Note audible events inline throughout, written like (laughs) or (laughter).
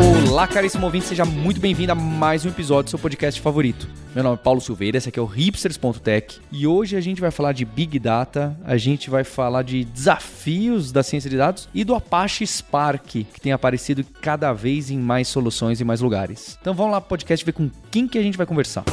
Olá, caríssimo ouvinte, seja muito bem-vindo a mais um episódio do seu podcast favorito. Meu nome é Paulo Silveira, esse aqui é o hipsters.tech e hoje a gente vai falar de Big Data, a gente vai falar de desafios da ciência de dados e do Apache Spark, que tem aparecido cada vez em mais soluções e mais lugares. Então vamos lá pro podcast ver com quem que a gente vai conversar.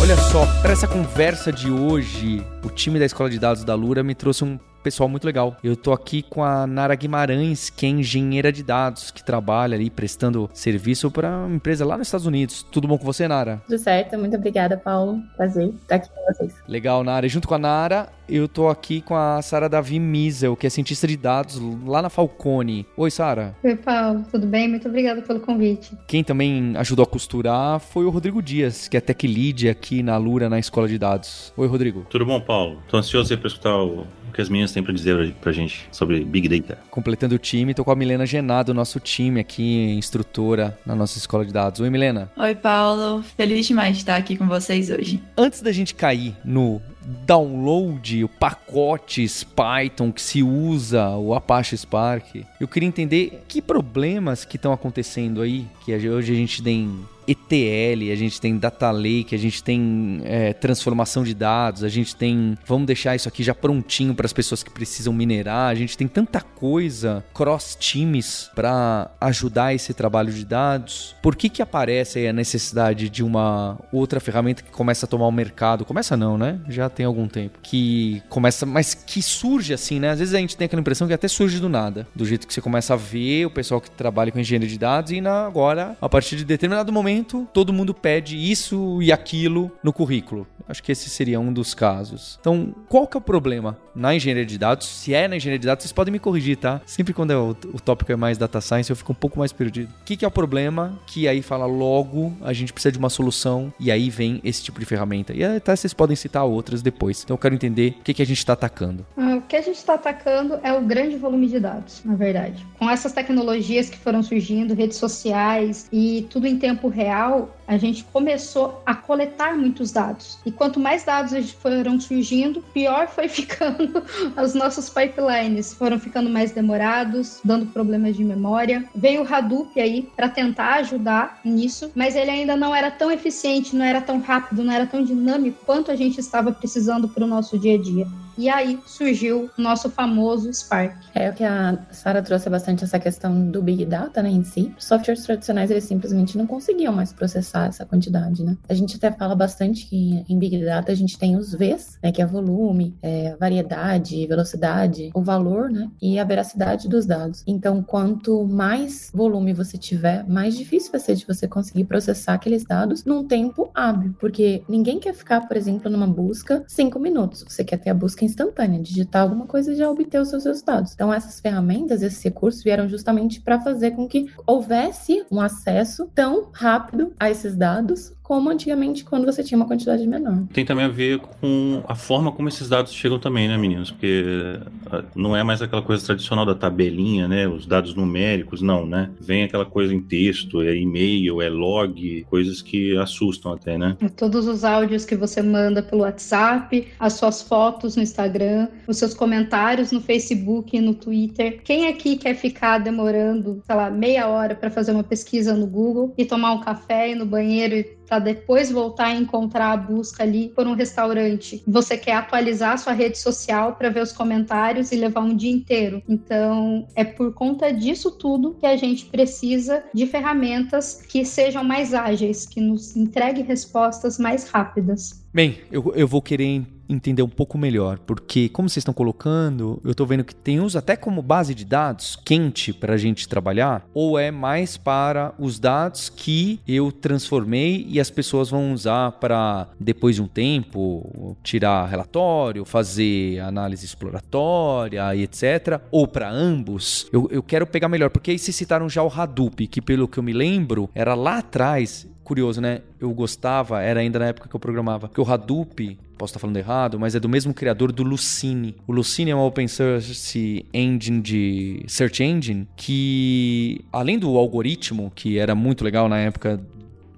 Olha só, para essa conversa de hoje, o time da Escola de Dados da Lura me trouxe um pessoal muito legal. Eu tô aqui com a Nara Guimarães, que é engenheira de dados, que trabalha ali prestando serviço para uma empresa lá nos Estados Unidos. Tudo bom com você, Nara? Tudo certo, muito obrigada, Paulo. Prazer estar aqui com vocês. Legal, Nara. E junto com a Nara, eu tô aqui com a Sara Davi Miesel, que é cientista de dados lá na Falcone. Oi, Sara. Oi, Paulo. Tudo bem? Muito obrigada pelo convite. Quem também ajudou a costurar foi o Rodrigo Dias, que é tech lead aqui na Lura, na Escola de Dados. Oi, Rodrigo. Tudo bom, Paulo? Tô ansioso para escutar o que as meninas têm para dizer pra gente sobre Big Data. Completando o time, tô com a Milena Genado, nosso time aqui, instrutora na nossa escola de dados. Oi, Milena. Oi, Paulo. Feliz demais de estar aqui com vocês hoje. Antes da gente cair no download, o pacotes Python que se usa, o Apache Spark, eu queria entender que problemas que estão acontecendo aí, que hoje a gente tem ETL, a gente tem data lake, a gente tem é, transformação de dados, a gente tem, vamos deixar isso aqui já prontinho para as pessoas que precisam minerar, a gente tem tanta coisa cross times para ajudar esse trabalho de dados. Por que que aparece a necessidade de uma outra ferramenta que começa a tomar o mercado? Começa não, né? Já tem algum tempo que começa, mas que surge assim, né? Às vezes a gente tem aquela impressão que até surge do nada, do jeito que você começa a ver o pessoal que trabalha com engenharia de dados e na, agora a partir de determinado momento momento, todo mundo pede isso e aquilo no currículo. Acho que esse seria um dos casos. Então, qual que é o problema na engenharia de dados? Se é na engenharia de dados, vocês podem me corrigir, tá? Sempre quando é o, o tópico é mais data science, eu fico um pouco mais perdido. O que, que é o problema? Que aí fala logo, a gente precisa de uma solução e aí vem esse tipo de ferramenta. E até vocês podem citar outras depois. Então, eu quero entender o que, que a gente está atacando. Ah, o que a gente está atacando é o grande volume de dados, na verdade. Com essas tecnologias que foram surgindo, redes sociais e tudo em tempo real, real a gente começou a coletar muitos dados. E quanto mais dados foram surgindo, pior foi (laughs) ficando os nossos pipelines. Foram ficando mais demorados, dando problemas de memória. Veio o Hadoop aí para tentar ajudar nisso, mas ele ainda não era tão eficiente, não era tão rápido, não era tão dinâmico quanto a gente estava precisando para o nosso dia a dia. E aí surgiu o nosso famoso Spark. É o que a Sara trouxe bastante essa questão do Big Data, né, em si. Softwares tradicionais, eles simplesmente não conseguiam mais processar essa quantidade, né? A gente até fala bastante que em Big Data a gente tem os Vs, né, que é volume, é variedade, velocidade, o valor, né, e a veracidade dos dados. Então, quanto mais volume você tiver, mais difícil vai ser de você conseguir processar aqueles dados num tempo hábil, porque ninguém quer ficar, por exemplo, numa busca cinco minutos. Você quer ter a busca instantânea, digitar alguma coisa e já obter os seus resultados. Então, essas ferramentas, esses recursos vieram justamente para fazer com que houvesse um acesso tão rápido a esses dados como antigamente quando você tinha uma quantidade menor. Tem também a ver com a forma como esses dados chegam também, né, meninos? Porque ah, não é mais aquela coisa tradicional da tabelinha, né? Os dados numéricos, não, né? Vem aquela coisa em texto, é e-mail, é log, coisas que assustam até, né? Todos os áudios que você manda pelo WhatsApp, as suas fotos no Instagram, os seus comentários no Facebook e no Twitter. Quem aqui quer ficar demorando, sei lá, meia hora para fazer uma pesquisa no Google e tomar um café e no banheiro e para depois voltar a encontrar a busca ali por um restaurante. Você quer atualizar sua rede social para ver os comentários e levar um dia inteiro. Então, é por conta disso tudo que a gente precisa de ferramentas que sejam mais ágeis, que nos entreguem respostas mais rápidas. Bem, eu, eu vou querer entender um pouco melhor, porque como vocês estão colocando, eu estou vendo que tem uns até como base de dados quente para a gente trabalhar, ou é mais para os dados que eu transformei e as pessoas vão usar para depois de um tempo tirar relatório, fazer análise exploratória e etc, ou para ambos. Eu, eu quero pegar melhor, porque aí vocês citaram já o Hadoop, que pelo que eu me lembro era lá atrás curioso, né? Eu gostava, era ainda na época que eu programava, que o Hadoop, posso estar falando errado, mas é do mesmo criador do Lucene. O Lucene é uma open source engine de search engine que, além do algoritmo, que era muito legal na época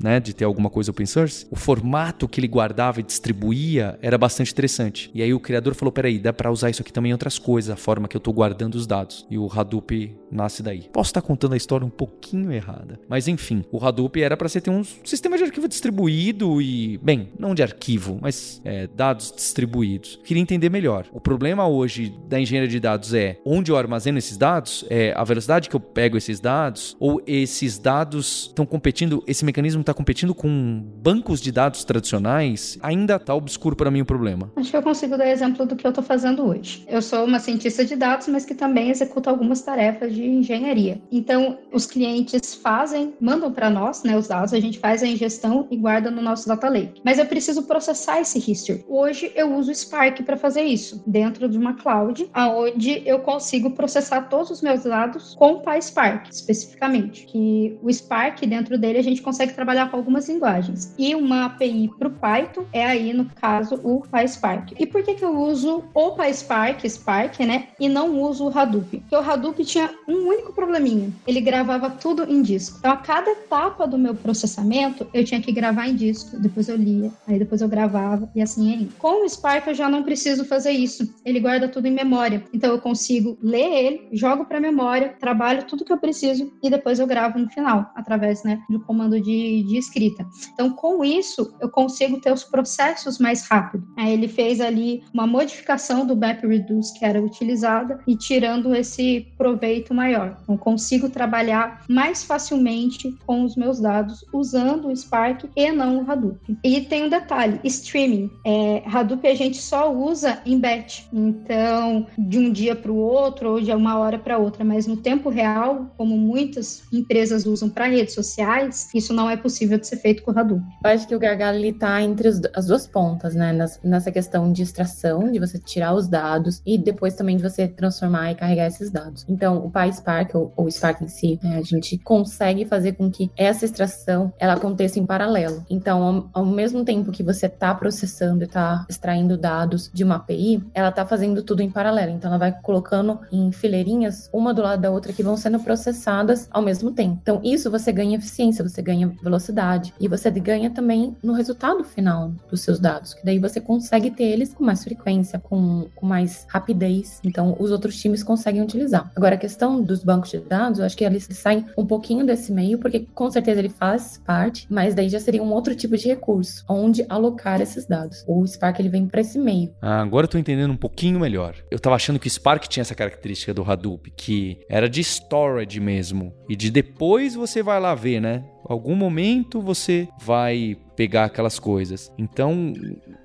né, de ter alguma coisa open source, o formato que ele guardava e distribuía era bastante interessante. E aí o criador falou: peraí, dá para usar isso aqui também em outras coisas, a forma que eu estou guardando os dados. E o Hadoop nasce daí. Posso estar contando a história um pouquinho errada, mas enfim, o Hadoop era para ser ter um sistema de arquivo distribuído e, bem, não de arquivo, mas é, dados distribuídos. Queria entender melhor. O problema hoje da engenharia de dados é onde eu armazeno esses dados, é a velocidade que eu pego esses dados, ou esses dados estão competindo, esse mecanismo está competindo com bancos de dados tradicionais, ainda está obscuro para mim o problema. Acho que eu consigo dar exemplo do que eu estou fazendo hoje. Eu sou uma cientista de dados, mas que também executa algumas tarefas de engenharia. Então, os clientes fazem, mandam para nós, né, os dados, a gente faz a ingestão e guarda no nosso data lake. Mas eu preciso processar esse history. Hoje eu uso Spark para fazer isso, dentro de uma cloud, aonde eu consigo processar todos os meus dados com o PySpark, especificamente. Que o Spark dentro dele a gente consegue trabalhar trabalhar com algumas linguagens. E uma API para o Python é aí, no caso, o PySpark. E por que, que eu uso o PySpark, Spark, né? E não uso o Hadoop? Porque o Hadoop tinha um único probleminha. Ele gravava tudo em disco. Então, a cada etapa do meu processamento, eu tinha que gravar em disco. Depois eu lia, aí depois eu gravava e assim aí. Com o Spark, eu já não preciso fazer isso. Ele guarda tudo em memória. Então, eu consigo ler ele, jogo para memória, trabalho tudo que eu preciso e depois eu gravo no final, através né, do comando de, de escrita. Então, com isso, eu consigo ter os processos mais rápido. Aí ele fez ali uma modificação do MapReduce que era utilizada e tirando esse proveito maior. Então, consigo trabalhar mais facilmente com os meus dados usando o Spark e não o Hadoop. E tem um detalhe, streaming. É, Hadoop a gente só usa em batch. Então, de um dia para o outro ou de uma hora para outra, mas no tempo real, como muitas empresas usam para redes sociais, isso não é possível possível de ser feito com o Hadoop. Eu acho que o gargalo ele tá entre as duas pontas, né? Nessa questão de extração, de você tirar os dados e depois também de você transformar e carregar esses dados. Então, o PySpark ou o Spark em si, né, a gente consegue fazer com que essa extração ela aconteça em paralelo. Então, ao, ao mesmo tempo que você está processando e está extraindo dados de uma API, ela está fazendo tudo em paralelo. Então, ela vai colocando em fileirinhas uma do lado da outra que vão sendo processadas ao mesmo tempo. Então, isso você ganha eficiência, você ganha velocidade velocidade. E você ganha também no resultado final dos seus dados, que daí você consegue ter eles com mais frequência, com, com mais rapidez. Então, os outros times conseguem utilizar. Agora, a questão dos bancos de dados, eu acho que eles saem um pouquinho desse meio, porque com certeza ele faz parte, mas daí já seria um outro tipo de recurso, onde alocar esses dados. O Spark ele vem para esse meio. Ah, agora eu tô entendendo um pouquinho melhor. Eu tava achando que o Spark tinha essa característica do Hadoop, que era de storage mesmo, e de depois você vai lá ver, né? Algum momento você vai pegar aquelas coisas. Então,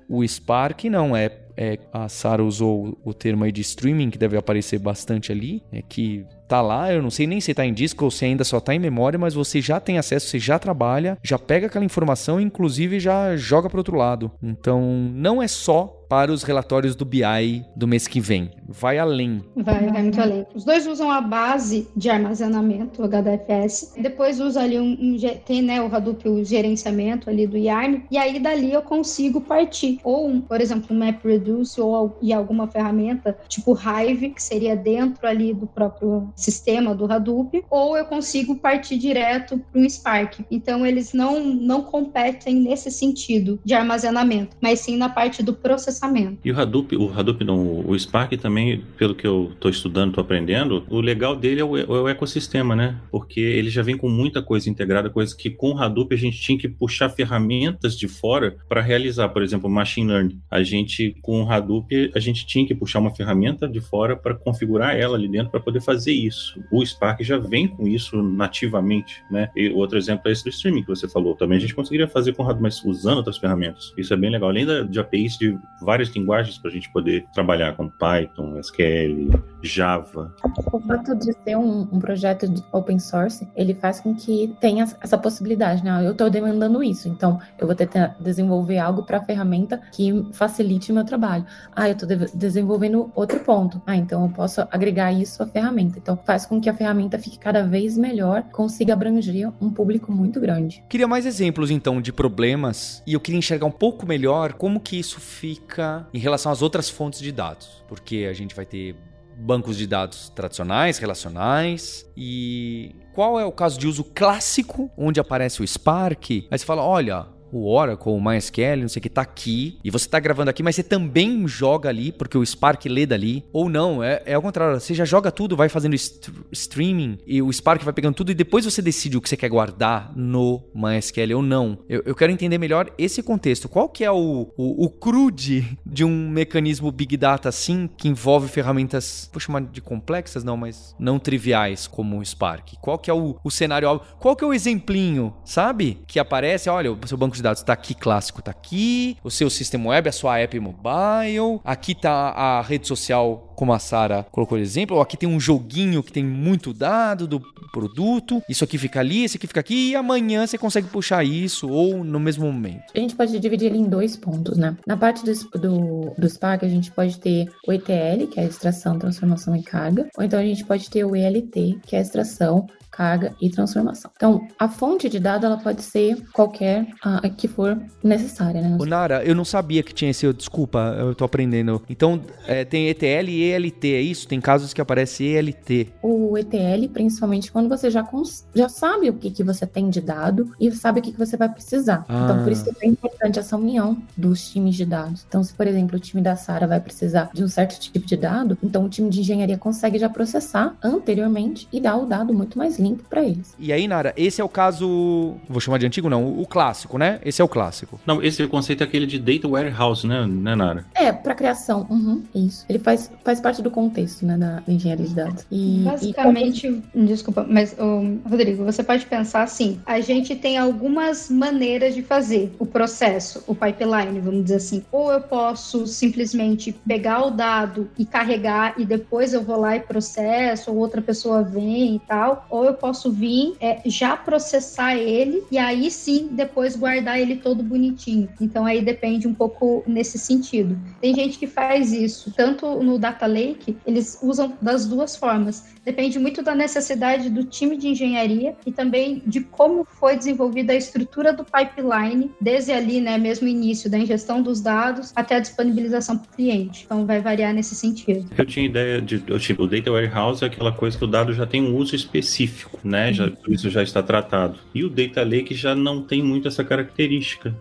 o Spark não é, é a Sara usou o termo aí de streaming que deve aparecer bastante ali, é que tá lá, eu não sei nem se tá em disco ou se ainda só tá em memória, mas você já tem acesso, você já trabalha, já pega aquela informação e inclusive já joga para outro lado. Então, não é só para os relatórios do BI do mês que vem. Vai além. Vai, vai muito além. Os dois usam a base de armazenamento, o HDFS. Depois usa ali um, um tem né, o Hadoop, o gerenciamento ali do YARN. E aí dali eu consigo partir. Ou, um, por exemplo, um MapReduce ou e alguma ferramenta tipo Hive, que seria dentro ali do próprio sistema do Hadoop. Ou eu consigo partir direto para um Spark. Então eles não, não competem nesse sentido de armazenamento, mas sim na parte do processamento. E o Hadoop, o Hadoop não, o Spark também, pelo que eu estou estudando, estou aprendendo, o legal dele é o, é o, ecossistema, né? Porque ele já vem com muita coisa integrada, coisa que com o Hadoop a gente tinha que puxar ferramentas de fora para realizar, por exemplo, machine learning. A gente com o Hadoop a gente tinha que puxar uma ferramenta de fora para configurar ela ali dentro para poder fazer isso. O Spark já vem com isso nativamente, né? E outro exemplo é esse do streaming que você falou. Também a gente conseguiria fazer com o mas usando outras ferramentas. Isso é bem legal. Além da, de APIs de várias linguagens para a gente poder trabalhar com Python, SQL, Java. O fato de ser um, um, projeto de open source, ele faz com que tenha essa possibilidade, né? Eu estou demandando isso, então eu vou que desenvolver algo para a ferramenta que facilite o meu trabalho. Ah, eu estou de desenvolvendo outro ponto. Ah, então eu posso agregar isso à ferramenta. Então faz com que a ferramenta fique cada vez melhor, consiga abranger um público muito grande. Queria mais exemplos então de problemas e eu queria enxergar um pouco melhor como que isso fica em relação às outras fontes de dados, porque a gente vai ter bancos de dados tradicionais, relacionais e qual é o caso de uso clássico onde aparece o Spark? Aí você fala, olha, o Oracle, o MySQL, não sei o que, tá aqui, e você tá gravando aqui, mas você também joga ali, porque o Spark lê dali, ou não, é, é ao contrário, você já joga tudo, vai fazendo st streaming, e o Spark vai pegando tudo, e depois você decide o que você quer guardar no MySQL ou não. Eu, eu quero entender melhor esse contexto. Qual que é o, o, o crude de um mecanismo Big Data assim, que envolve ferramentas, vou chamar de complexas, não, mas não triviais, como o Spark? Qual que é o, o cenário, qual que é o exemplinho, sabe? Que aparece, olha, o seu banco de dados está aqui clássico, está aqui, o seu sistema web, a sua app mobile, aqui está a rede social, como a Sara colocou de exemplo, ou aqui tem um joguinho que tem muito dado do produto, isso aqui fica ali, esse aqui fica aqui, e amanhã você consegue puxar isso, ou no mesmo momento. A gente pode dividir ele em dois pontos, né? Na parte do, do, do Spark, a gente pode ter o ETL, que é a extração, transformação e carga, ou então a gente pode ter o ELT, que é a extração, carga e transformação. Então, a fonte de dado ela pode ser qualquer uh, que for necessária, né? Ô, Nara, eu não sabia que tinha esse, desculpa, eu tô aprendendo. Então, é, tem ETL e ELT, é isso? Tem casos que aparece ELT. O ETL, principalmente quando você já, já sabe o que, que você tem de dado e sabe o que, que você vai precisar. Ah. Então, por isso que é importante essa união dos times de dados. Então, se, por exemplo, o time da Sara vai precisar de um certo tipo de dado, então o time de engenharia consegue já processar anteriormente e dar o dado muito mais limpo para eles. E aí, Nara, esse é o caso, vou chamar de antigo não, o clássico, né? Esse é o clássico. Não, esse conceito é aquele de data warehouse, né, né Nara? É, para criação, uhum, isso. Ele faz, faz parte do contexto, né, da engenharia de dados. E, Basicamente, e... desculpa, mas, um, Rodrigo, você pode pensar assim, a gente tem algumas maneiras de fazer o processo, o pipeline, vamos dizer assim. Ou eu posso simplesmente pegar o dado e carregar e depois eu vou lá e processo, ou outra pessoa vem e tal, ou eu posso vir é, já processar ele e aí sim depois guardar ele todo bonitinho. Então aí depende um pouco nesse sentido. Tem gente que faz isso, tanto no Data Lake, eles usam das duas formas. Depende muito da necessidade do time de engenharia e também de como foi desenvolvida a estrutura do pipeline, desde ali, né, mesmo início da ingestão dos dados até a disponibilização para o cliente. Então vai variar nesse sentido. Eu tinha ideia de, tipo, o Data Warehouse é aquela coisa que o dado já tem um uso específico, né? Já, isso já está tratado. E o Data Lake já não tem muito essa característica,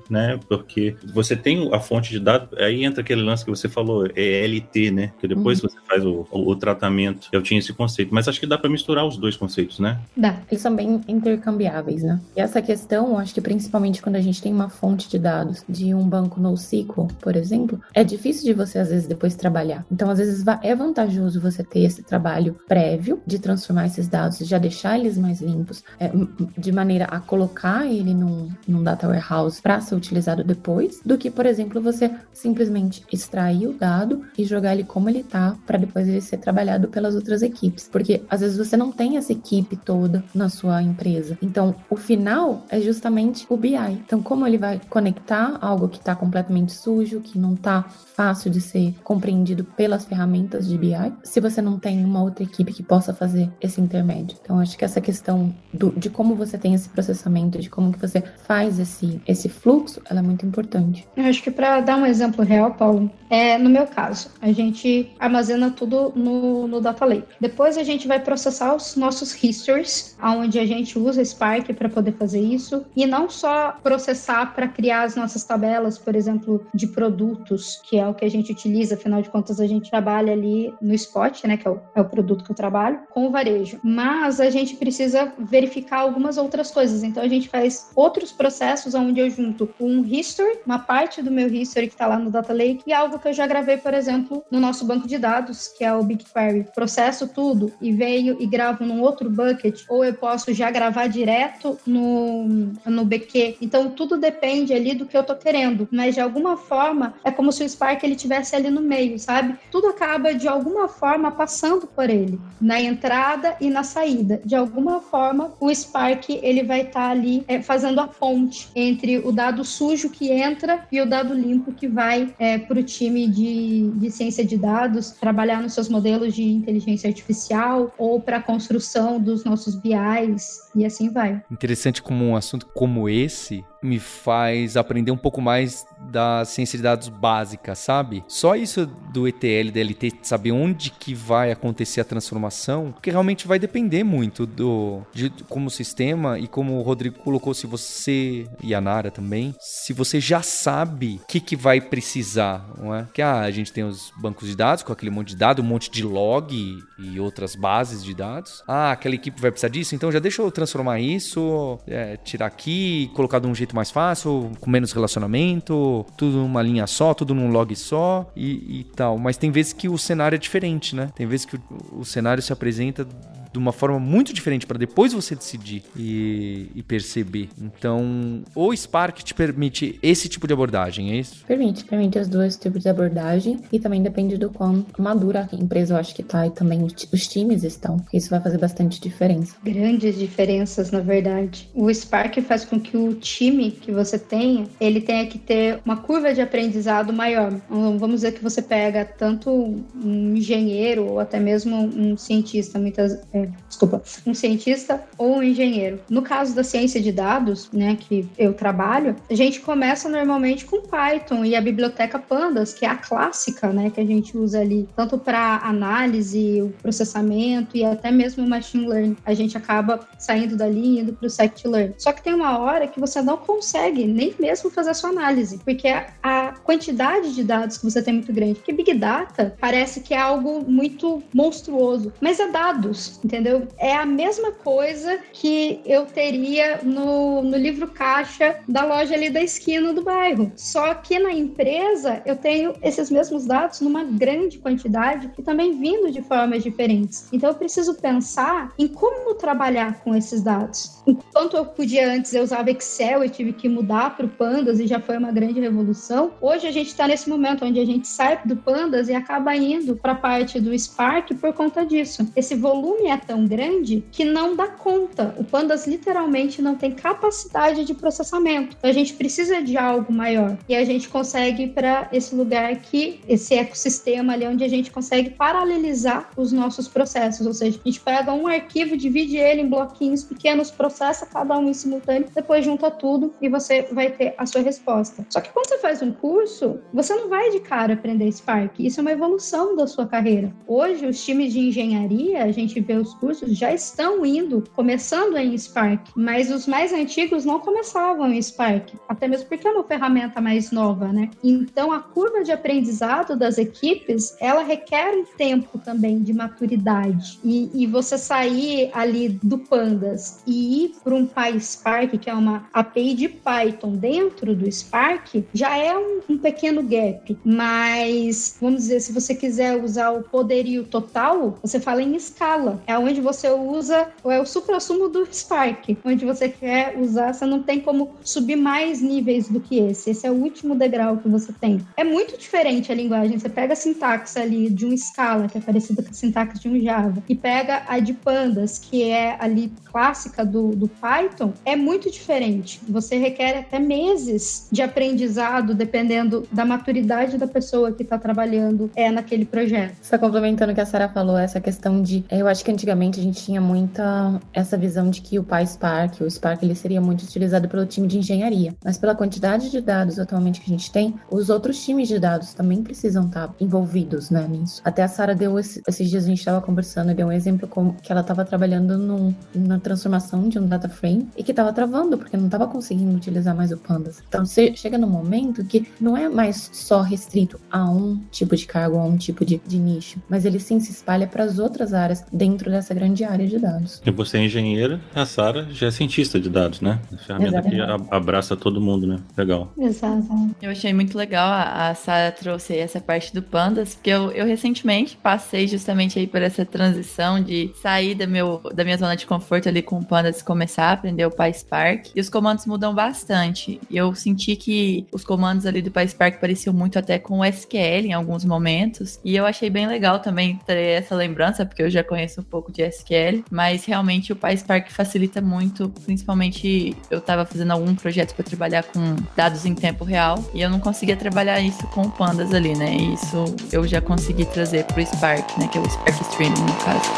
né? Porque você tem a fonte de dados, aí entra aquele lance que você falou, é LT, né? Que depois uhum. você faz o, o, o tratamento. Eu tinha esse conceito conceito, mas acho que dá para misturar os dois conceitos, né? Dá. Eles são bem intercambiáveis, né? E essa questão, acho que principalmente quando a gente tem uma fonte de dados de um banco NoSQL, por exemplo, é difícil de você às vezes depois trabalhar. Então, às vezes é vantajoso você ter esse trabalho prévio de transformar esses dados, já deixar eles mais limpos, é, de maneira a colocar ele num, num data warehouse para ser utilizado depois, do que, por exemplo, você simplesmente extrair o dado e jogar ele como ele tá, para depois ele ser trabalhado pelas outras equipes. Porque às vezes você não tem essa equipe toda na sua empresa. Então, o final é justamente o BI. Então, como ele vai conectar algo que está completamente sujo, que não está fácil de ser compreendido pelas ferramentas de BI, se você não tem uma outra equipe que possa fazer esse intermédio. Então, acho que essa questão do, de como você tem esse processamento, de como que você faz esse, esse fluxo, ela é muito importante. Eu acho que para dar um exemplo real, Paulo, é no meu caso, a gente armazena tudo no, no Data Lake. Depois a gente vai processar os nossos histories, onde a gente usa Spark para poder fazer isso, e não só processar para criar as nossas tabelas, por exemplo, de produtos, que é o que a gente utiliza, afinal de contas a gente trabalha ali no Spot, né, que é o, é o produto que eu trabalho, com o varejo. Mas a gente precisa verificar algumas outras coisas, então a gente faz outros processos onde eu junto um history, uma parte do meu history que está lá no Data Lake, e algo que eu já gravei, por exemplo, no nosso banco de dados, que é o BigQuery. Processo tudo e veio e gravo num outro bucket, ou eu posso já gravar direto no, no BQ. Então tudo depende ali do que eu tô querendo, mas de alguma forma é como se o Spark ele tivesse ali no meio, sabe? Tudo acaba de alguma forma passando por ele, na entrada e na saída. De alguma forma o Spark ele vai estar tá ali é, fazendo a ponte entre o dado sujo que entra e o dado limpo que vai é, para o time de, de ciência de dados trabalhar nos seus modelos de inteligência artificial ou para a construção dos nossos BIs e assim vai. Interessante como um assunto como esse me faz aprender um pouco mais da ciência de dados básica, sabe? Só isso do ETL, DLT, saber onde que vai acontecer a transformação, porque realmente vai depender muito do de como sistema e como o Rodrigo colocou, se você e a Nara também, se você já sabe o que que vai precisar, não é? Que ah, a gente tem os bancos de dados com aquele monte de dados, um monte de log e, outras bases de dados. Ah, aquela equipe vai precisar disso, então já deixa eu transformar isso, é, tirar aqui, colocar de um jeito mais fácil, com menos relacionamento, tudo numa linha só, tudo num log só e, e tal. Mas tem vezes que o cenário é diferente, né? Tem vezes que o, o cenário se apresenta de uma forma muito diferente para depois você decidir e, e, perceber. Então, o Spark te permite esse tipo de abordagem, é isso? Permite, permite as duas tipos de abordagem e também depende do quão madura a empresa eu acho que tá e também os times estão. Isso vai fazer bastante diferença. Grandes diferenças, na verdade. O Spark faz com que o time que você tenha, ele tenha que ter uma curva de aprendizado maior. Então, vamos dizer que você pega tanto um engenheiro ou até mesmo um cientista, muitas desculpa, um cientista ou um engenheiro. No caso da ciência de dados, né, que eu trabalho, a gente começa normalmente com Python e a biblioteca Pandas, que é a clássica, né, que a gente usa ali, tanto para análise, o processamento e até mesmo o machine learning. A gente acaba saindo dali e indo para o scikit-learn. Só que tem uma hora que você não consegue nem mesmo fazer a sua análise, porque a quantidade de dados que você tem é muito grande. Porque Big Data parece que é algo muito monstruoso, mas é dados entendeu? É a mesma coisa que eu teria no, no livro caixa da loja ali da esquina do bairro. Só que na empresa eu tenho esses mesmos dados numa grande quantidade e também vindo de formas diferentes. Então eu preciso pensar em como trabalhar com esses dados. Enquanto eu podia antes, eu usava Excel e tive que mudar para o Pandas e já foi uma grande revolução. Hoje a gente está nesse momento onde a gente sai do Pandas e acaba indo para a parte do Spark por conta disso. Esse volume é tão grande que não dá conta. O Pandas literalmente não tem capacidade de processamento. Então a gente precisa de algo maior. E a gente consegue para esse lugar aqui, esse ecossistema ali onde a gente consegue paralelizar os nossos processos. Ou seja, a gente pega um arquivo, divide ele em bloquinhos pequenos, processa cada um em simultâneo, depois junta tudo e você vai ter a sua resposta. Só que quando você faz um curso, você não vai de cara aprender Spark. Isso é uma evolução da sua carreira. Hoje, os times de engenharia, a gente vê os cursos já estão indo, começando em Spark, mas os mais antigos não começavam em Spark, até mesmo porque é uma ferramenta mais nova, né? Então a curva de aprendizado das equipes, ela requer um tempo também de maturidade. E, e você sair ali do Pandas e ir para um PySpark, que é uma API de Python dentro do Spark, já é um, um pequeno gap. Mas, vamos dizer, se você quiser usar o poderio total, você fala em escala. É onde você usa, é o supra-sumo do Spark, onde você quer usar, você não tem como subir mais níveis do que esse. Esse é o último degrau que você tem. É muito diferente a linguagem. Você pega a sintaxe ali de um Scala, que é parecida com a sintaxe de um Java, e pega a de Pandas, que é ali clássica do, do Python, é muito diferente. Você requer até meses de aprendizado, dependendo da maturidade da pessoa que está trabalhando é naquele projeto. Só complementando o que a Sara falou, essa questão de. Eu acho que antigamente a gente tinha muita essa visão de que o PySpark, o Spark, ele seria muito utilizado pelo time de engenharia. Mas pela quantidade de dados atualmente que a gente tem, os outros times de dados também precisam estar envolvidos né, nisso. Até a Sara deu esse, esses dias a gente estava conversando, deu um exemplo como que ela estava trabalhando num, na transformação de um data frame e que estava travando porque não estava conseguindo utilizar mais o Pandas. Então você chega num momento que não é mais só restrito a um tipo de cargo, a um tipo de, de nicho, mas ele sim se espalha para as outras áreas dentro dessa grande grande área de dados. E você é engenheira, a Sara já é cientista de dados, né? A ferramenta Exatamente. que abraça todo mundo, né? Legal. Exato. Eu achei muito legal a, a Sara trouxe essa parte do Pandas, porque eu, eu recentemente passei justamente aí por essa transição de sair da, meu, da minha zona de conforto ali com o Pandas e começar a aprender o PySpark. E os comandos mudam bastante. E eu senti que os comandos ali do PySpark pareciam muito até com o SQL em alguns momentos. E eu achei bem legal também ter essa lembrança, porque eu já conheço um pouco pouco de SQL, mas realmente o PySpark facilita muito, principalmente eu estava fazendo algum projeto para trabalhar com dados em tempo real e eu não conseguia trabalhar isso com o Pandas ali, né? E isso eu já consegui trazer para o Spark, né? Que é o Spark Streaming no caso.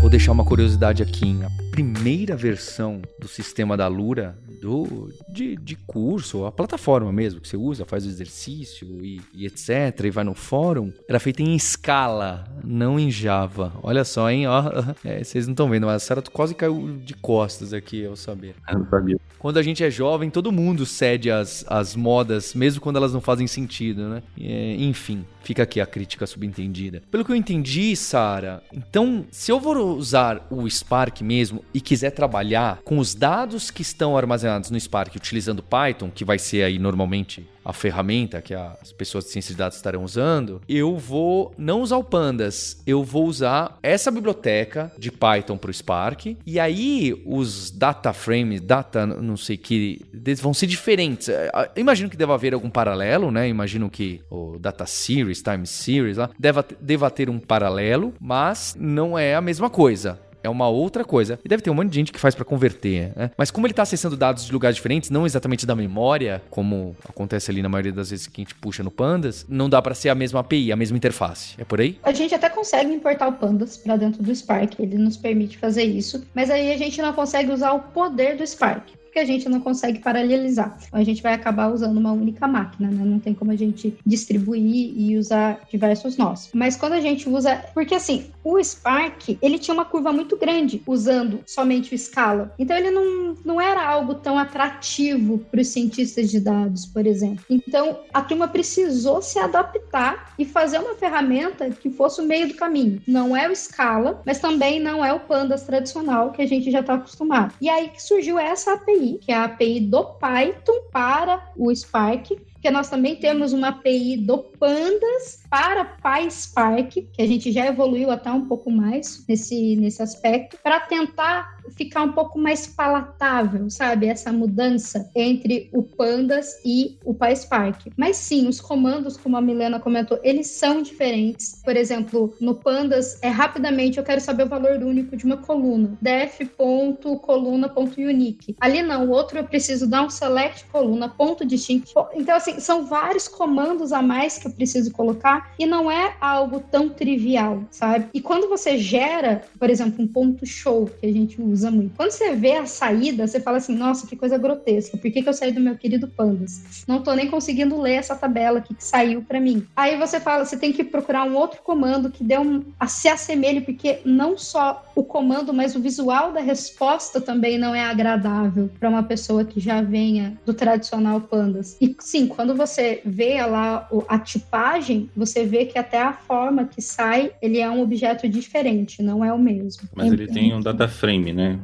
Vou deixar uma curiosidade aqui. Primeira versão do sistema da Lura do, de, de curso, a plataforma mesmo que você usa, faz o exercício e, e, etc, e vai no fórum, era feita em escala, não em Java. Olha só, hein? Ó, (laughs) é, vocês não estão vendo, mas a Sarah quase caiu de costas aqui ao saber. Eu não sabia. Quando a gente é jovem, todo mundo cede as, as modas, mesmo quando elas não fazem sentido, né? É, enfim, fica aqui a crítica subentendida. Pelo que eu entendi, Sara, então, se eu vou usar o Spark mesmo e quiser trabalhar com os dados que estão armazenados no Spark utilizando Python, que vai ser aí normalmente a ferramenta que as pessoas de ciência de dados estarão usando, eu vou não usar o Pandas, eu vou usar essa biblioteca de Python para o Spark, e aí os data frames, data não sei que, vão ser diferentes. É, imagino que deva haver algum paralelo, né? Imagino que o data series, time series lá, deva, deva ter um paralelo, mas não é a mesma coisa é uma outra coisa. E deve ter um monte de gente que faz para converter, né? Mas como ele tá acessando dados de lugares diferentes, não exatamente da memória, como acontece ali na maioria das vezes que a gente puxa no Pandas, não dá para ser a mesma API, a mesma interface. É por aí? A gente até consegue importar o Pandas para dentro do Spark, ele nos permite fazer isso, mas aí a gente não consegue usar o poder do Spark que a gente não consegue paralelizar. A gente vai acabar usando uma única máquina, né? Não tem como a gente distribuir e usar diversos nós. Mas quando a gente usa, porque assim, o Spark, ele tinha uma curva muito grande usando somente o Scala. Então ele não, não era algo tão atrativo para os cientistas de dados, por exemplo. Então a turma precisou se adaptar e fazer uma ferramenta que fosse o meio do caminho. Não é o Scala, mas também não é o Pandas tradicional que a gente já está acostumado. E aí que surgiu essa API API, que é a API do Python para o Spark, que nós também temos uma API do Pandas para PySpark, que a gente já evoluiu até um pouco mais nesse, nesse aspecto, para tentar ficar um pouco mais palatável, sabe? Essa mudança entre o Pandas e o PySpark. Mas sim, os comandos, como a Milena comentou, eles são diferentes. Por exemplo, no Pandas é rapidamente eu quero saber o valor único de uma coluna, def.coluna.unique. Ali não, o outro eu preciso dar um select coluna, ponto distinct. Então assim, são vários comandos a mais que eu preciso colocar e não é algo tão trivial, sabe? E quando você gera, por exemplo, um ponto show que a gente usa muito. Quando você vê a saída, você fala assim, nossa, que coisa grotesca. Por que, que eu saí do meu querido Pandas? Não tô nem conseguindo ler essa tabela aqui que saiu para mim. Aí você fala, você tem que procurar um outro comando que dê um, a se assemelhe, porque não só o comando, mas o visual da resposta também não é agradável para uma pessoa que já venha do tradicional Pandas. E sim, quando você vê lá a tipagem, você vê que até a forma que sai, ele é um objeto diferente, não é o mesmo. Mas ele tem um data frame, né? né?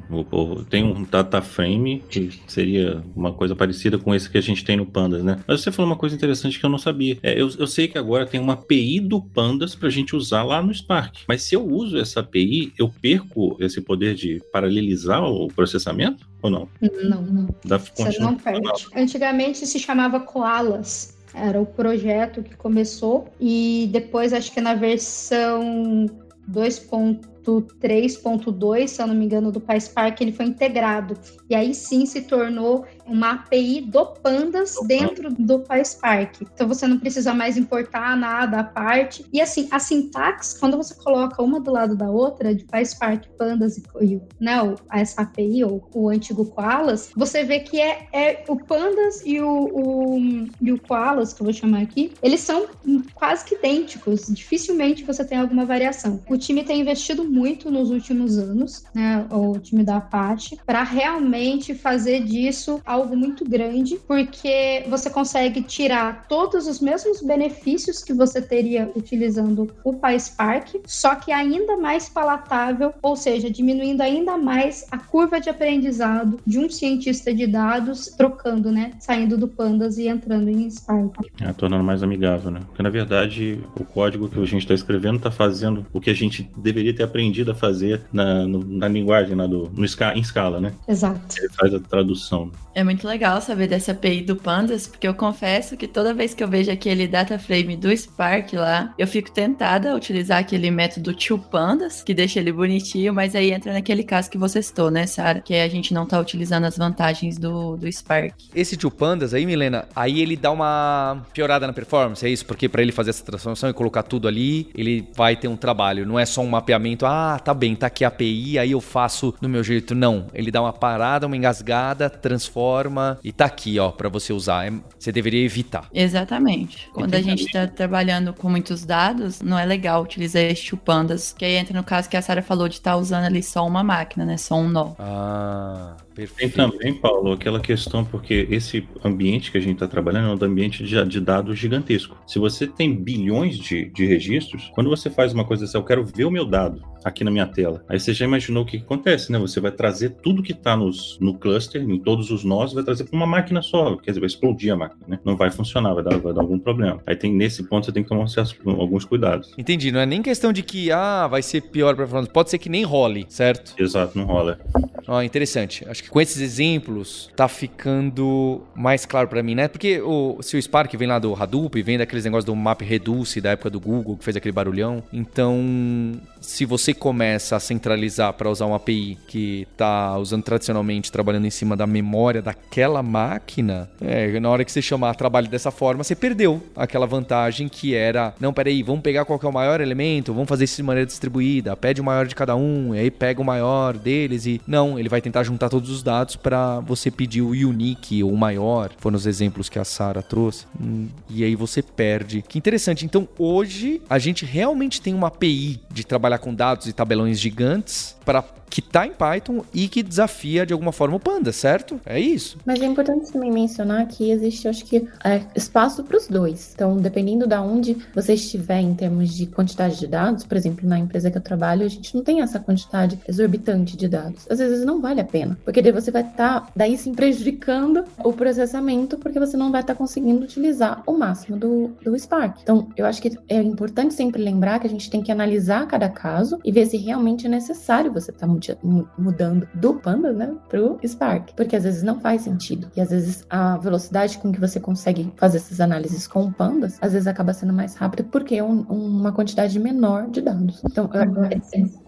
Tem um data frame que seria uma coisa parecida com esse que a gente tem no Pandas, né? Mas você falou uma coisa interessante que eu não sabia. É, eu, eu sei que agora tem uma API do Pandas para a gente usar lá no Spark. Mas se eu uso essa API, eu perco esse poder de paralelizar o processamento ou não? Não, não. Da, você não perde. Antigamente se chamava Koalas. Era o projeto que começou e depois acho que na versão 2. 3.2, se eu não me engano, do PySpark, ele foi integrado. E aí sim se tornou uma API do Pandas dentro do PySpark. Então você não precisa mais importar nada à parte. E assim, a sintaxe, quando você coloca uma do lado da outra, de PySpark, Pandas e né, essa API, ou o antigo Koalas, você vê que é, é o Pandas e o, o, e o Koalas, que eu vou chamar aqui, eles são quase que idênticos. Dificilmente você tem alguma variação. O time tem investido muito nos últimos anos, né, o time da Apache, para realmente fazer disso algo muito grande, porque você consegue tirar todos os mesmos benefícios que você teria utilizando o PySpark, só que ainda mais palatável, ou seja, diminuindo ainda mais a curva de aprendizado de um cientista de dados trocando, né, saindo do Pandas e entrando em Spark. É, tornando mais amigável, né? Porque na verdade o código que a gente está escrevendo está fazendo o que a gente deveria ter aprendido a fazer na, no, na linguagem, na do, no, em escala, né? Exato. Ele faz a tradução. É muito legal saber dessa API do Pandas, porque eu confesso que toda vez que eu vejo aquele data frame do Spark lá, eu fico tentada a utilizar aquele método toPandas, que deixa ele bonitinho, mas aí entra naquele caso que você citou, né, Sara? Que a gente não tá utilizando as vantagens do, do Spark. Esse toPandas aí, Milena, aí ele dá uma piorada na performance, é isso? Porque para ele fazer essa transformação e colocar tudo ali, ele vai ter um trabalho. Não é só um mapeamento, ah, tá bem, tá aqui a API, aí eu faço do meu jeito. Não, ele dá uma parada, uma engasgada, transforma e tá aqui, ó, para você usar. É, você deveria evitar. Exatamente. Quando a gente tá trabalhando com muitos dados, não é legal utilizar este pandas, que aí entra no caso que a Sara falou de estar tá usando ali só uma máquina, né? Só um nó. Ah. Perfeito. Tem também, Paulo, aquela questão, porque esse ambiente que a gente está trabalhando é um ambiente de, de, dados gigantesco. Se você tem bilhões de, de registros, quando você faz uma coisa assim, eu quero ver o meu dado aqui na minha tela. Aí você já imaginou o que, que acontece, né? Você vai trazer tudo que está no cluster, em todos os nós, vai trazer para uma máquina só. Quer dizer, vai explodir a máquina, né? Não vai funcionar, vai dar, vai dar algum problema. Aí tem nesse ponto você tem que tomar alguns cuidados. Entendi. Não é nem questão de que, ah, vai ser pior para Pode ser que nem role, certo? Exato, não rola. Ó, interessante. Acho que com esses exemplos tá ficando mais claro para mim, né? Porque o, se o Spark vem lá do Hadoop, vem daqueles negócios do Map Reduce da época do Google, que fez aquele barulhão. Então, se você começa a centralizar para usar uma API que está usando tradicionalmente, trabalhando em cima da memória daquela máquina, é, na hora que você chamar trabalho dessa forma, você perdeu aquela vantagem que era, não, peraí, vamos pegar qual é o maior elemento, vamos fazer isso de maneira distribuída, pede o maior de cada um, e aí pega o maior deles e não, ele vai tentar juntar todos os dados para você pedir o unique ou o maior, foram os exemplos que a Sara trouxe, hum, e aí você perde. Que interessante. Então, hoje a gente realmente tem uma API de trabalhar trabalhar com dados e tabelões gigantes para que está em Python e que desafia de alguma forma o Panda, certo? É isso. Mas é importante também mencionar que existe, acho que, é, espaço para os dois. Então, dependendo da de onde você estiver em termos de quantidade de dados, por exemplo, na empresa que eu trabalho, a gente não tem essa quantidade exorbitante de dados. Às vezes não vale a pena, porque daí você vai estar, tá, daí sim, prejudicando o processamento, porque você não vai estar tá conseguindo utilizar o máximo do, do Spark. Então, eu acho que é importante sempre lembrar que a gente tem que analisar cada caso e ver se realmente é necessário você estar tá do Panda, né, pro Spark, porque às vezes não faz sentido. E às vezes a velocidade com que você consegue fazer essas análises com o Pandas, às vezes acaba sendo mais rápida porque é um, uma quantidade menor de dados. Então,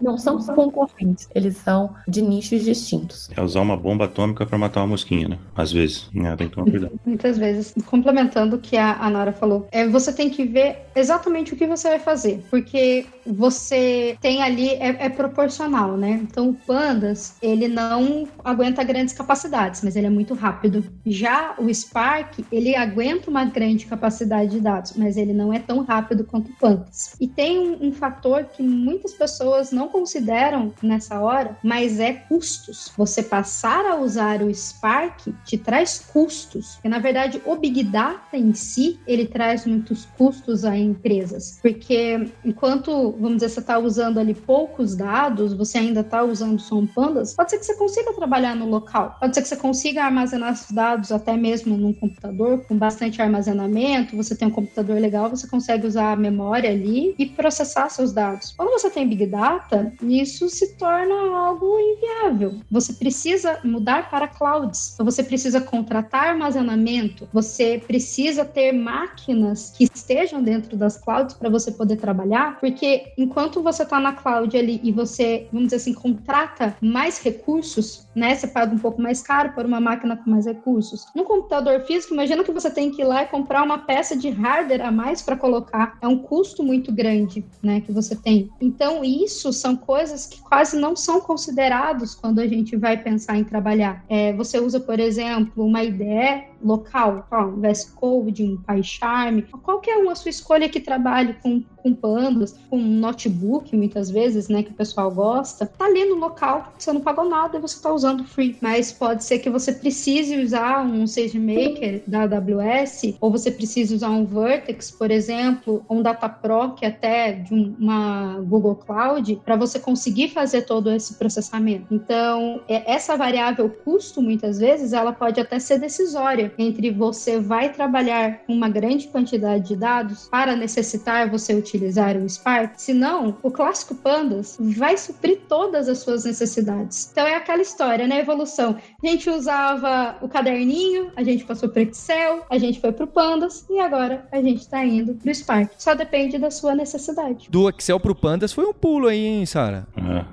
não são concorrentes, eles são de nichos distintos. É usar uma bomba atômica para matar uma mosquinha, né? Às vezes. É, tem que tomar cuidado. (laughs) Muitas vezes. Complementando o que a, Nara falou, é, você tem que ver exatamente o que você vai fazer, porque você tem ali, é, é proporcional, né? Então, o Pandas, ele não aguenta grandes capacidades, mas ele é muito rápido. Já o Spark, ele aguenta uma grande capacidade de dados, mas ele não é tão rápido quanto o Pandas. E tem um, um fator que muitas pessoas não consideram nessa hora, mas é custos. Você passar a usar o Spark te traz custos. Porque, na verdade, o Big Data em si, ele traz muitos custos a empresas. Porque enquanto, vamos dizer, você está usando ali poucos dados, você ainda está só um Pandas, pode ser que você consiga trabalhar no local. Pode ser que você consiga armazenar esses dados até mesmo num computador com bastante armazenamento. Você tem um computador legal, você consegue usar a memória ali e processar seus dados. Quando você tem Big Data, isso se torna algo inviável. Você precisa mudar para clouds. Então, você precisa contratar armazenamento, você precisa ter máquinas que estejam dentro das clouds para você poder trabalhar, porque enquanto você está na cloud ali e você, vamos dizer assim, contrata mais recursos, né? Você paga um pouco mais caro por uma máquina com mais recursos. No computador físico, imagina que você tem que ir lá e comprar uma peça de hardware a mais para colocar. É um custo muito grande, né, que você tem. Então, isso são coisas que quase não são considerados quando a gente vai pensar em trabalhar. É, você usa, por exemplo, uma IDE local, um VS Code, um PyCharm, qualquer uma sua escolha que trabalhe com, com pandas, com um notebook, muitas vezes, né, que o pessoal gosta, tá ali no local, você não pagou nada e você tá usando free. Mas pode ser que você precise usar um SageMaker da AWS, ou você precise usar um Vertex, por exemplo, ou um Dataproc até de uma Google Cloud, para você conseguir fazer todo esse processamento. Então, é, essa variável custo, muitas vezes, ela pode até ser decisória entre você vai trabalhar com uma grande quantidade de dados para necessitar você utilizar o Spark, senão o clássico Pandas vai suprir todas as suas necessidades. Então é aquela história, né? Evolução. A gente usava o caderninho, a gente passou para Excel, a gente foi para o Pandas e agora a gente está indo para o Spark. Só depende da sua necessidade. Do Excel para o Pandas foi um pulo aí, hein, Sara? É,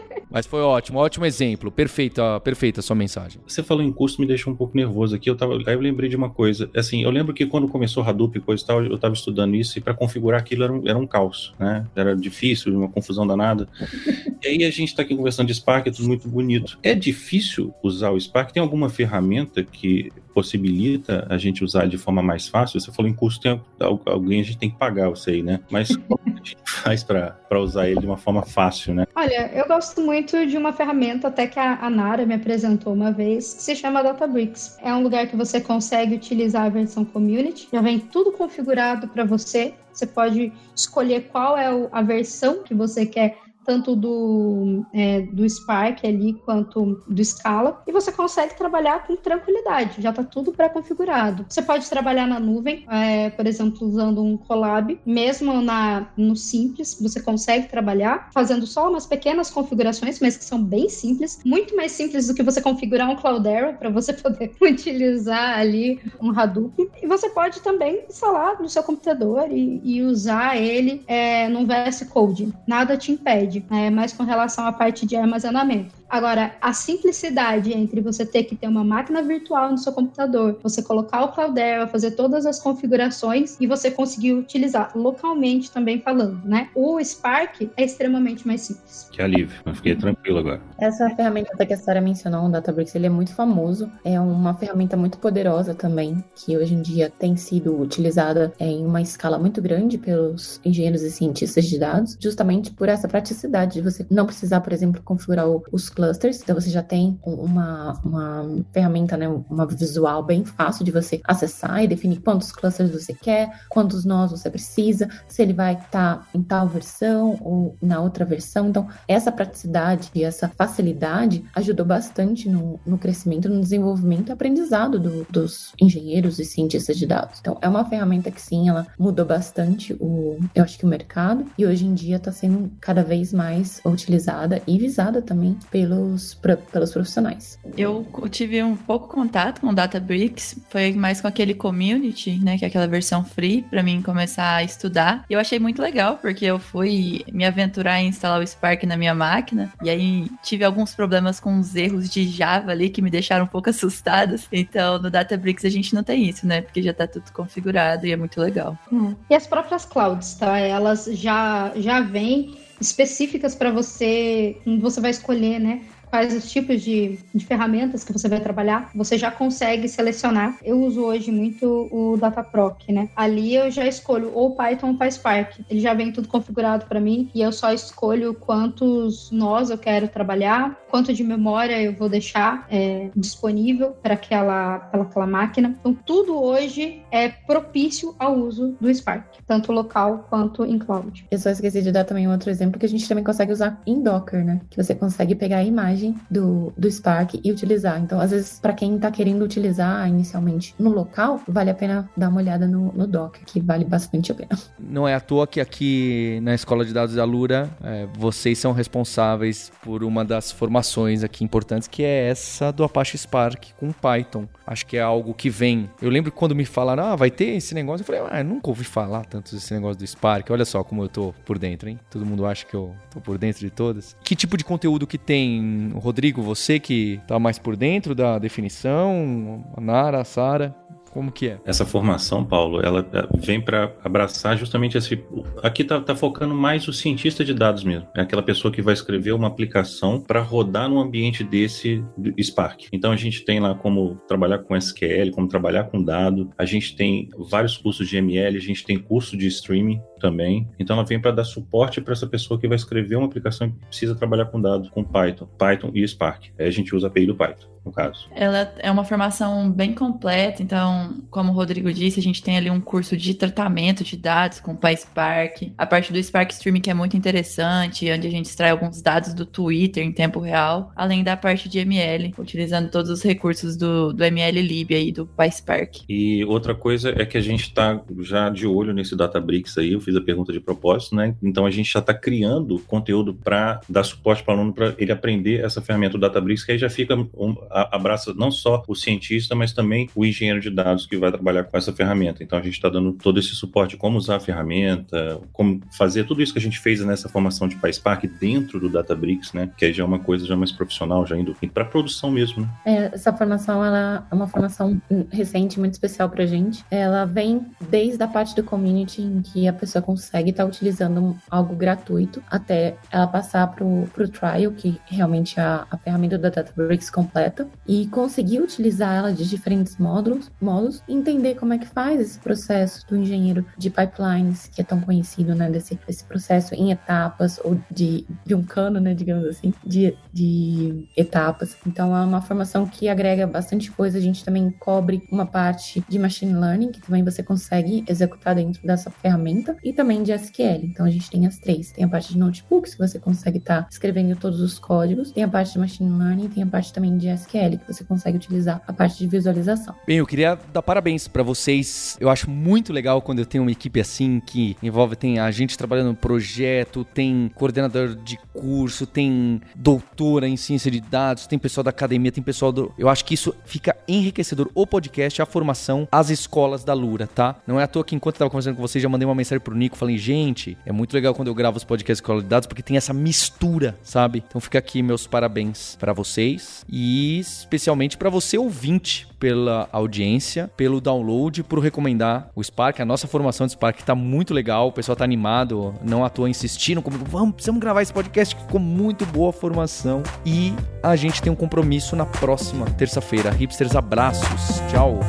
é. (laughs) Mas foi ótimo, ótimo exemplo. Perfeita, perfeita a sua mensagem. Você falou em custo, me deixou um pouco nervoso aqui. Eu tava, aí eu lembrei de uma coisa. Assim, eu lembro que quando começou Hadoop e coisa e tal, eu estava estudando isso e para configurar aquilo era um, era um caos, né? Era difícil, uma confusão danada. (laughs) e aí a gente está aqui conversando de Spark, é tudo muito bonito. É difícil usar o Spark? Tem alguma ferramenta que possibilita a gente usar de forma mais fácil? Você falou em custo, tem, alguém a gente tem que pagar, eu sei, né? Mas como a gente (laughs) faz para usar ele de uma forma fácil, né? Olha, eu gosto muito de uma ferramenta até que a, a Nara me apresentou uma vez, que se chama Databricks. É um lugar que você consegue utilizar a versão community, já vem tudo configurado para você. Você pode escolher qual é a versão que você quer tanto do, é, do Spark ali quanto do Scala, e você consegue trabalhar com tranquilidade, já está tudo pré-configurado. Você pode trabalhar na nuvem, é, por exemplo, usando um Colab, mesmo na, no simples, você consegue trabalhar fazendo só umas pequenas configurações, mas que são bem simples, muito mais simples do que você configurar um Cloudera para você (laughs) poder utilizar ali um Hadoop. E você pode também instalar no seu computador e, e usar ele é, no VS Code. Nada te impede né, mas com relação à parte de armazenamento. Agora, a simplicidade entre você ter que ter uma máquina virtual no seu computador, você colocar o Cloudera, fazer todas as configurações e você conseguir utilizar localmente também falando, né? O Spark é extremamente mais simples. Que alívio, eu fiquei tranquilo agora. Essa ferramenta que a Sarah mencionou, o Databricks, ele é muito famoso, é uma ferramenta muito poderosa também, que hoje em dia tem sido utilizada em uma escala muito grande pelos engenheiros e cientistas de dados, justamente por essa praticidade de você não precisar, por exemplo, configurar os clusters, então você já tem uma, uma ferramenta, né, uma visual bem fácil de você acessar e definir quantos clusters você quer, quantos nós você precisa, se ele vai estar tá em tal versão ou na outra versão. Então, essa praticidade e essa facilidade ajudou bastante no, no crescimento, no desenvolvimento e aprendizado do, dos engenheiros e cientistas de dados. Então, é uma ferramenta que sim, ela mudou bastante o, eu acho que o mercado e hoje em dia está sendo cada vez mais utilizada e visada também pelo pelos, pra, pelos profissionais. Eu tive um pouco contato com o Databricks, foi mais com aquele community, né, que é aquela versão free, para mim começar a estudar. E eu achei muito legal, porque eu fui me aventurar em instalar o Spark na minha máquina, e aí tive alguns problemas com os erros de Java ali que me deixaram um pouco (laughs) assustados. Então, no Databricks a gente não tem isso, né, porque já tá tudo configurado e é muito legal. Hum. E as próprias clouds, tá? Elas já, já vêm específicas para você, você vai escolher, né? Quais os tipos de, de ferramentas que você vai trabalhar, você já consegue selecionar. Eu uso hoje muito o Dataproc, né? Ali eu já escolho ou Python ou PySpark. Ele já vem tudo configurado para mim e eu só escolho quantos nós eu quero trabalhar, quanto de memória eu vou deixar é, disponível para aquela, aquela máquina. Então, tudo hoje é propício ao uso do Spark, tanto local quanto em cloud. Eu só esqueci de dar também um outro exemplo que a gente também consegue usar em Docker, né? Que você consegue pegar a imagem imagem do, do Spark e utilizar. Então, às vezes, para quem está querendo utilizar inicialmente no local, vale a pena dar uma olhada no, no Docker, que vale bastante a pena. Não é à toa que aqui na Escola de Dados da Lura, é, vocês são responsáveis por uma das formações aqui importantes, que é essa do Apache Spark com Python. Acho que é algo que vem. Eu lembro quando me falaram, ah, vai ter esse negócio. Eu falei, ah, eu nunca ouvi falar tanto desse negócio do Spark. Olha só como eu tô por dentro, hein? Todo mundo acha que eu tô por dentro de todas. Que tipo de conteúdo que tem Rodrigo, você que tá mais por dentro da definição, a Nara, a Sara, como que é? Essa formação, Paulo, ela vem para abraçar justamente esse. Aqui tá, tá, focando mais o cientista de dados mesmo. É aquela pessoa que vai escrever uma aplicação para rodar num ambiente desse Spark. Então a gente tem lá como trabalhar com SQL, como trabalhar com dado. A gente tem vários cursos de ML, a gente tem curso de streaming também. Então ela vem para dar suporte para essa pessoa que vai escrever uma aplicação que precisa trabalhar com dados, com Python, Python e Spark. Aí a gente usa a API do Python. No caso? Ela é uma formação bem completa, então, como o Rodrigo disse, a gente tem ali um curso de tratamento de dados com o PySpark, a parte do Spark Streaming que é muito interessante, onde a gente extrai alguns dados do Twitter em tempo real, além da parte de ML, utilizando todos os recursos do, do ML Lib aí, do PySpark. E outra coisa é que a gente está já de olho nesse Databricks aí, eu fiz a pergunta de propósito, né? Então a gente já está criando conteúdo para dar suporte para o aluno para ele aprender essa ferramenta do Databricks, que aí já fica, um, abraça não só o cientista, mas também o engenheiro de dados que vai trabalhar com essa ferramenta. Então a gente está dando todo esse suporte, como usar a ferramenta, como fazer tudo isso que a gente fez nessa formação de PySpark dentro do Databricks, né? Que aí já é uma coisa já mais profissional, já indo para produção mesmo, né? É, essa formação ela é uma formação recente, muito especial para gente. Ela vem desde a parte do community em que a pessoa consegue estar tá utilizando algo gratuito até ela passar para o trial, que realmente a, a ferramenta da Databricks completa, e conseguir utilizar ela de diferentes módulos, módulos entender como é que faz esse processo do engenheiro de pipelines, que é tão conhecido, né, desse, desse processo em etapas, ou de, de um cano, né, digamos assim, de, de etapas. Então, é uma formação que agrega bastante coisa. A gente também cobre uma parte de machine learning, que também você consegue executar dentro dessa ferramenta, e também de SQL. Então, a gente tem as três. Tem a parte de notebooks, que você consegue estar tá escrevendo todos os códigos, tem a parte de machine learning, tem a parte também de SQL, que você consegue utilizar a parte de visualização. Bem, eu queria dar parabéns para vocês. Eu acho muito legal quando eu tenho uma equipe assim que envolve tem a gente trabalhando no projeto, tem coordenador de curso, tem doutora em ciência de dados, tem pessoal da academia, tem pessoal do. Eu acho que isso fica enriquecedor. O podcast, a formação, as escolas da Lura, tá? Não é à toa que enquanto eu tava conversando com vocês, já mandei uma mensagem pro Nico, falei, gente, é muito legal quando eu gravo os podcasts escola de dados, porque tem essa mistura, sabe? Então fica aqui meus parabéns para vocês e especialmente para você ouvinte pela audiência, pelo download, por recomendar o Spark. A nossa formação de Spark tá muito legal, o pessoal tá animado, não à toa insistindo comigo, vamos, precisamos gravar esse podcast, ficou muito boa a formação. E a gente tem um compromisso na próxima terça-feira. Hipsters, abraços. Tchau.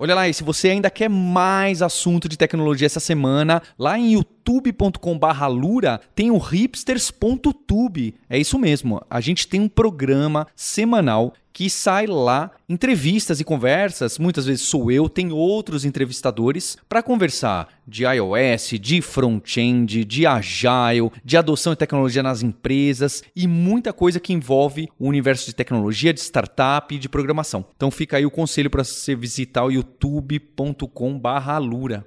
Olha lá, e se você ainda quer mais assunto de tecnologia essa semana, lá em youtube.com/lura tem o hipsters.tube. É isso mesmo. A gente tem um programa semanal que sai lá entrevistas e conversas. Muitas vezes sou eu, tem outros entrevistadores para conversar de iOS, de front-end, de agile, de adoção de tecnologia nas empresas e muita coisa que envolve o universo de tecnologia, de startup e de programação. Então fica aí o conselho para você visitar o youtube.com/lura.